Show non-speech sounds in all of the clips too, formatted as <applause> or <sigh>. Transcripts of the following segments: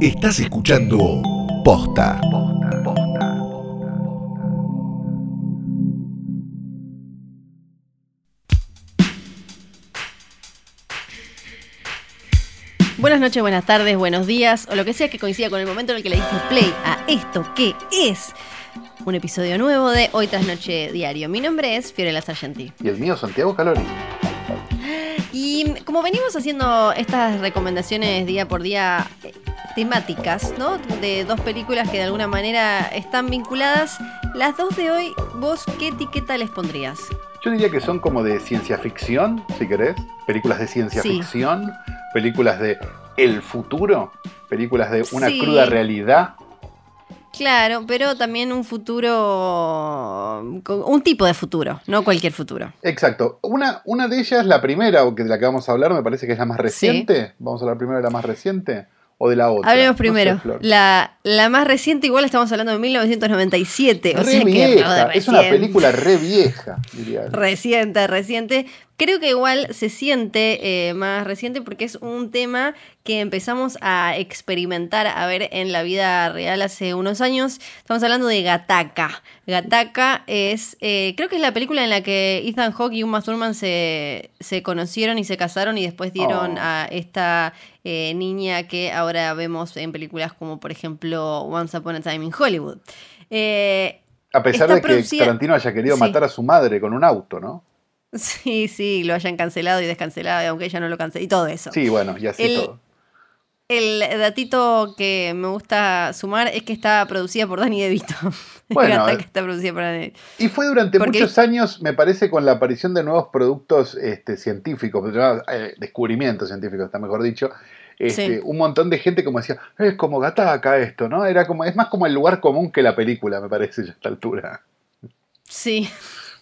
Estás escuchando Posta. Buenas noches, buenas tardes, buenos días, o lo que sea que coincida con el momento en el que le diste play a esto que es un episodio nuevo de Hoy tras Noche Diario. Mi nombre es Fiorella Sargenti. Y el mío, Santiago Calori. Y como venimos haciendo estas recomendaciones día por día temáticas, ¿no? De dos películas que de alguna manera están vinculadas, las dos de hoy, ¿vos qué etiqueta les pondrías? Yo diría que son como de ciencia ficción, si querés. Películas de ciencia Sí. ficción, películas de el futuro, películas de una Sí. cruda realidad. Claro, pero también un futuro, un tipo de futuro, no cualquier futuro. Exacto. Una, una de ellas, la primera, de la que vamos a hablar, me parece que es la más reciente. Vamos a hablar primero de la más reciente o de la otra. Hablemos No sé, primero. La, la más reciente, igual estamos hablando de 1997. O Re sea que es una película re vieja, diría. Reciente, reciente. Creo que igual se siente eh, más reciente porque es un tema que empezamos a experimentar, a ver en la vida real hace unos años. Estamos hablando de Gataka. Gataka es, eh, creo que es la película en la que Ethan Hawke y Uma Thurman se, se conocieron y se casaron y después dieron Oh. a esta eh, niña que ahora vemos en películas como por ejemplo Once Upon a Time in Hollywood. Eh, A pesar de que producida- Tarantino haya querido Sí. matar a su madre con un auto, ¿no? <laughs> Sí, sí, lo hayan cancelado y descancelado, aunque ella no lo canceló, y todo eso. Sí, bueno, y así El- todo. El datito que me gusta sumar es que está producida por Danny DeVito. <laughs> Bueno, eh, que está producida por Danny. Y fue durante Porque- muchos años, me parece, con la aparición de nuevos productos este, científicos, eh, descubrimientos científicos, está mejor dicho. Este, Sí. Un montón de gente como decía, es como Gataca esto, ¿no? Era como, es más como el lugar común que la película, me parece, ya a esta altura. Sí.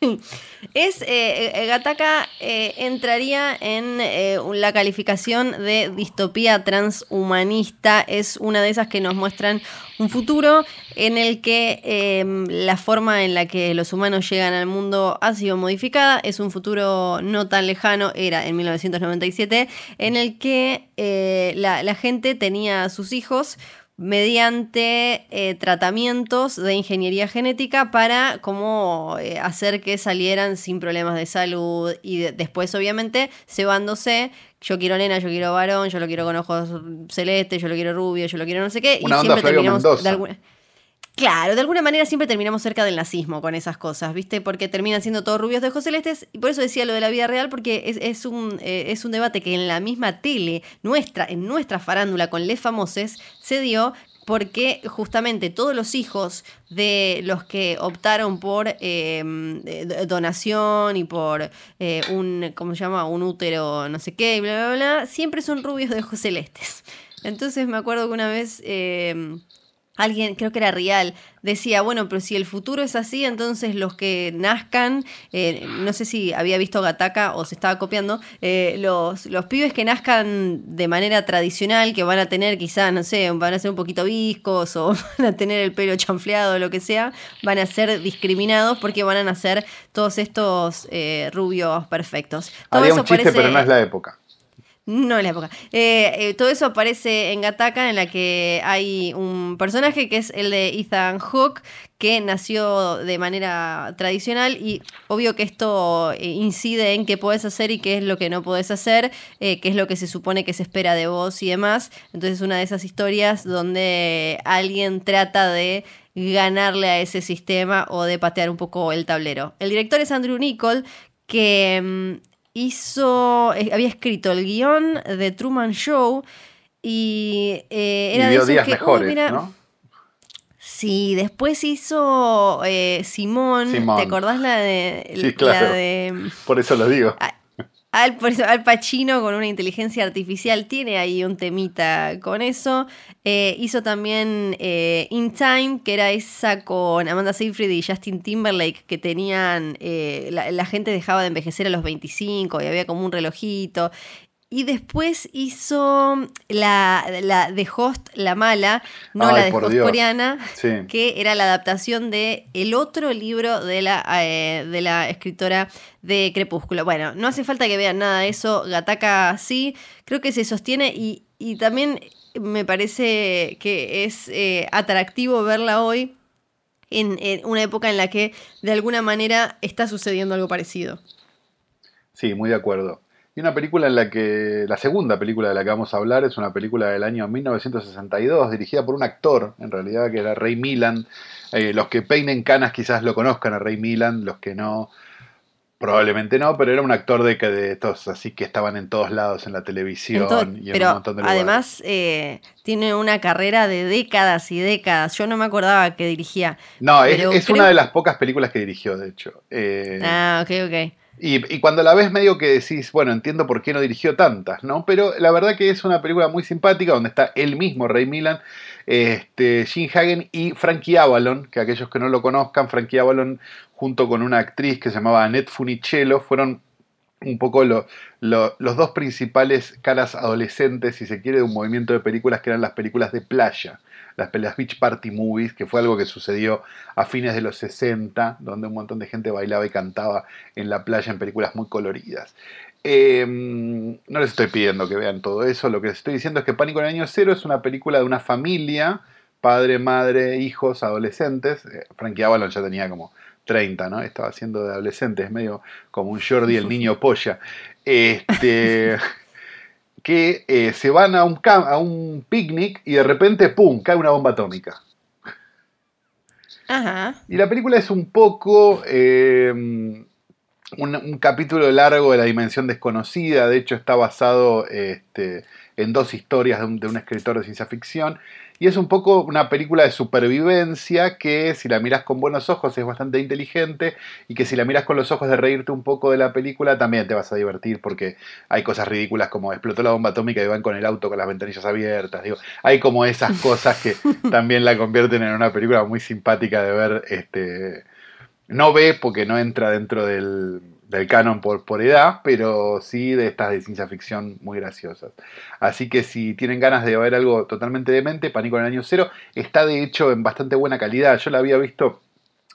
<laughs> Es, eh, eh, Gataka eh, entraría en eh, la calificación de distopía transhumanista. Es una de esas que nos muestran un futuro en el que eh, la forma en la que los humanos llegan al mundo ha sido modificada. Es un futuro no tan lejano, era en 1997, en el que la, la gente tenía a sus hijos mediante eh, tratamientos de ingeniería genética para como eh, hacer que salieran sin problemas de salud y de- después obviamente cebándose yo quiero nena, yo quiero varón, yo lo quiero con ojos celestes, yo lo quiero rubio, yo lo quiero no sé qué Una y onda siempre terminamos de alguna Claro, de alguna manera siempre terminamos cerca del nazismo con esas cosas, ¿viste? Porque terminan siendo todos rubios de ojos celestes, y por eso decía lo de la vida real, porque es, es un, eh, es un debate que en la misma tele, nuestra, en nuestra farándula con Les Famoses, se dio porque justamente todos los hijos de los que optaron por eh, eh, donación y por eh, un, ¿cómo se llama? Un útero, no sé qué, y bla, bla, bla, siempre son rubios de ojos celestes. Entonces me acuerdo que una vez... eh, Alguien, creo que era Real, decía, bueno, pero si el futuro es así, entonces los que nazcan, eh, no sé si había visto Gataka o se estaba copiando, eh, los, los pibes que nazcan de manera tradicional, que van a tener quizás, no sé, van a ser un poquito viscos o <laughs> van a tener el pelo chanfleado o lo que sea, van a ser discriminados porque van a nacer todos estos eh, rubios perfectos. Todo Había eso un chiste, parece- pero no es la época. No en la época. Eh, eh, todo eso aparece en Gataka, en la que hay un personaje que es el de Ethan Hawke, que nació de manera tradicional y obvio que esto eh, incide en qué podés hacer y qué es lo que no podés hacer, qué es lo que se supone que se espera de vos y demás. Entonces una de esas historias donde alguien trata de ganarle a ese sistema o de patear un poco el tablero. El director es Andrew Nichol, que mm, hizo, eh, había escrito el guion de Truman Show y eh, era y de vio días que, mejores, mira, ¿no? Sí, después hizo eh, Simón, Simón. ¿te acordás la de Sí, claro. la de Por eso lo digo. Al, Al Pacino con una inteligencia artificial tiene ahí un temita con eso. Eh, hizo también eh, In Time, que era esa con Amanda Seyfried y Justin Timberlake, que tenían. eh, la, la gente dejaba de envejecer a los 25 y había como un relojito. Y después hizo la, la de Host, la mala, no Ay, la de Host Dios. coreana, Sí. que era la adaptación de el otro libro de la, eh, de la escritora de Crepúsculo. Bueno, no hace falta que vean nada de eso, Gataka sí, creo que se sostiene y, y también me parece que es eh, atractivo verla hoy en, en una época en la que de alguna manera está sucediendo algo parecido. Sí, muy de acuerdo. Y una película en la que, la segunda película de la que vamos a hablar es una película del año 1962, dirigida por un actor, en realidad, que era Ray Milan. Eh, los que peinen canas quizás lo conozcan a Ray Milan, los que no, probablemente no, pero era un actor de, de estos así que estaban en todos lados, en la televisión y en un pero montón de lugares. además eh, tiene una carrera de décadas y décadas. Yo no me acordaba que dirigía. No, es, pero es creo- una de las pocas películas que dirigió, de hecho. Eh, Ah, ok, ok. Y, cuando la ves medio que decís, bueno, entiendo por qué no dirigió tantas, ¿no? Pero la verdad que es una película muy simpática donde está él mismo, Ray Milan, este, Jim Hagen y Frankie Avalon, que aquellos que no lo conozcan, Frankie Avalon junto con una actriz que se llamaba Annette Funicello, fueron un poco lo- lo- los dos principales caras adolescentes, si se quiere, de un movimiento de películas que eran las películas de playa, las, las Beach Party Movies, que fue algo que sucedió a fines de los 60, donde un montón de gente bailaba y cantaba en la playa en películas muy coloridas. Eh, no les estoy pidiendo que vean todo eso, lo que les estoy diciendo es que Pánico en el Año Cero es una película de una familia, padre, madre, hijos, adolescentes. Eh, Frankie Avalon ya tenía como 30, ¿no? Estaba haciendo de adolescente, es medio como un Jordi, el niño polla. Este, <laughs> que eh, se van a un, cam- a un picnic y de repente, ¡pum!, cae una bomba atómica. Ajá. Y la película es un poco eh, un, un capítulo largo de la dimensión desconocida. De hecho, está basado este, en dos historias de un, de un escritor de ciencia ficción. Y es un poco una película de supervivencia que si la miras con buenos ojos es bastante inteligente y que si la miras con los ojos de reírte un poco de la película también te vas a divertir porque hay cosas ridículas como explotó la bomba atómica y van con el auto con las ventanillas abiertas. Digo, hay como esas cosas que <laughs> también la convierten en una película muy simpática de ver. Este, no ve porque no entra dentro del, del canon por, por edad, pero sí de estas de ciencia ficción muy graciosas. Así que si tienen ganas de ver algo totalmente demente, Pánico en el año cero está de hecho en bastante buena calidad. Yo la había visto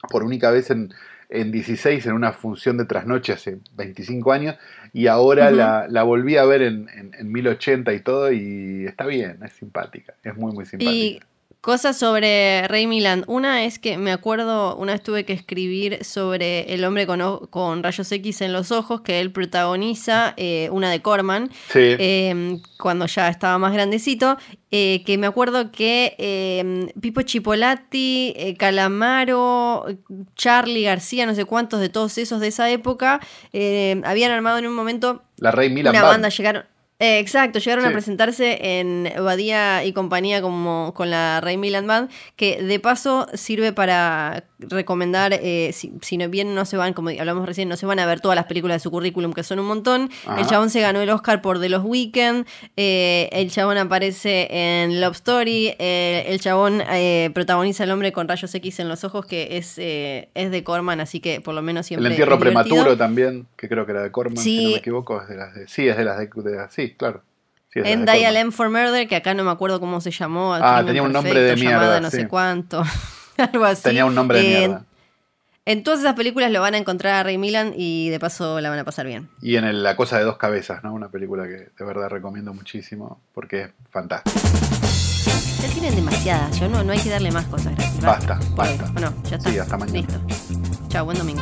por única vez en, en 16 en una función de trasnoche hace 25 años y ahora la, la volví a ver en, en, en 1080 y todo y está bien, es simpática, es muy muy simpática. Y cosas sobre Rey Milan. Una es que me acuerdo, una vez tuve que escribir sobre el hombre con, rayos X en los ojos, que él protagoniza, eh, una de Corman, Sí. eh, cuando ya estaba más grandecito, eh, que me acuerdo que eh, Pipo Chipolati, eh, Calamaro, Charlie García, no sé cuántos de todos esos de esa época, habían armado en un momento la Rey Milan una Band. banda llegaron. Eh, exacto, llegaron a Sí. presentarse en Badía y compañía como con la Rey Milan Band, que de paso sirve para recomendar, eh, si, si no bien no se van, como hablamos recién, no se van a ver todas las películas de su currículum, que son un montón. Ajá. El chabón se ganó el Oscar por The Los Weekend, eh, el chabón aparece en Love Story, eh, el chabón eh, protagoniza El hombre con rayos X en los ojos, que es, eh, es de Corman, así que por lo menos siempre... El entierro prematuro también, que creo que era de Corman, si Sí. no me equivoco, es de las de, sí, es de las de, de las- sí, claro. Sí, En Dial. M for Murder, que acá no me acuerdo cómo se llamó. Ah, tenía un nombre de mierda, no sí. sé cuánto. <laughs> Algo así. Tenía un nombre de Eh, mierda. En todas esas películas lo van a encontrar a Ray Milan y de paso la van a pasar bien. Y en el La cosa de dos cabezas, ¿no? Una película que de verdad recomiendo muchísimo porque es fantástica. Ya tienen demasiadas, yo no, no hay que darle más cosas gratis. Basta, basta. Bueno, ya está. Sí, hasta mañana. Listo. Chao, buen domingo.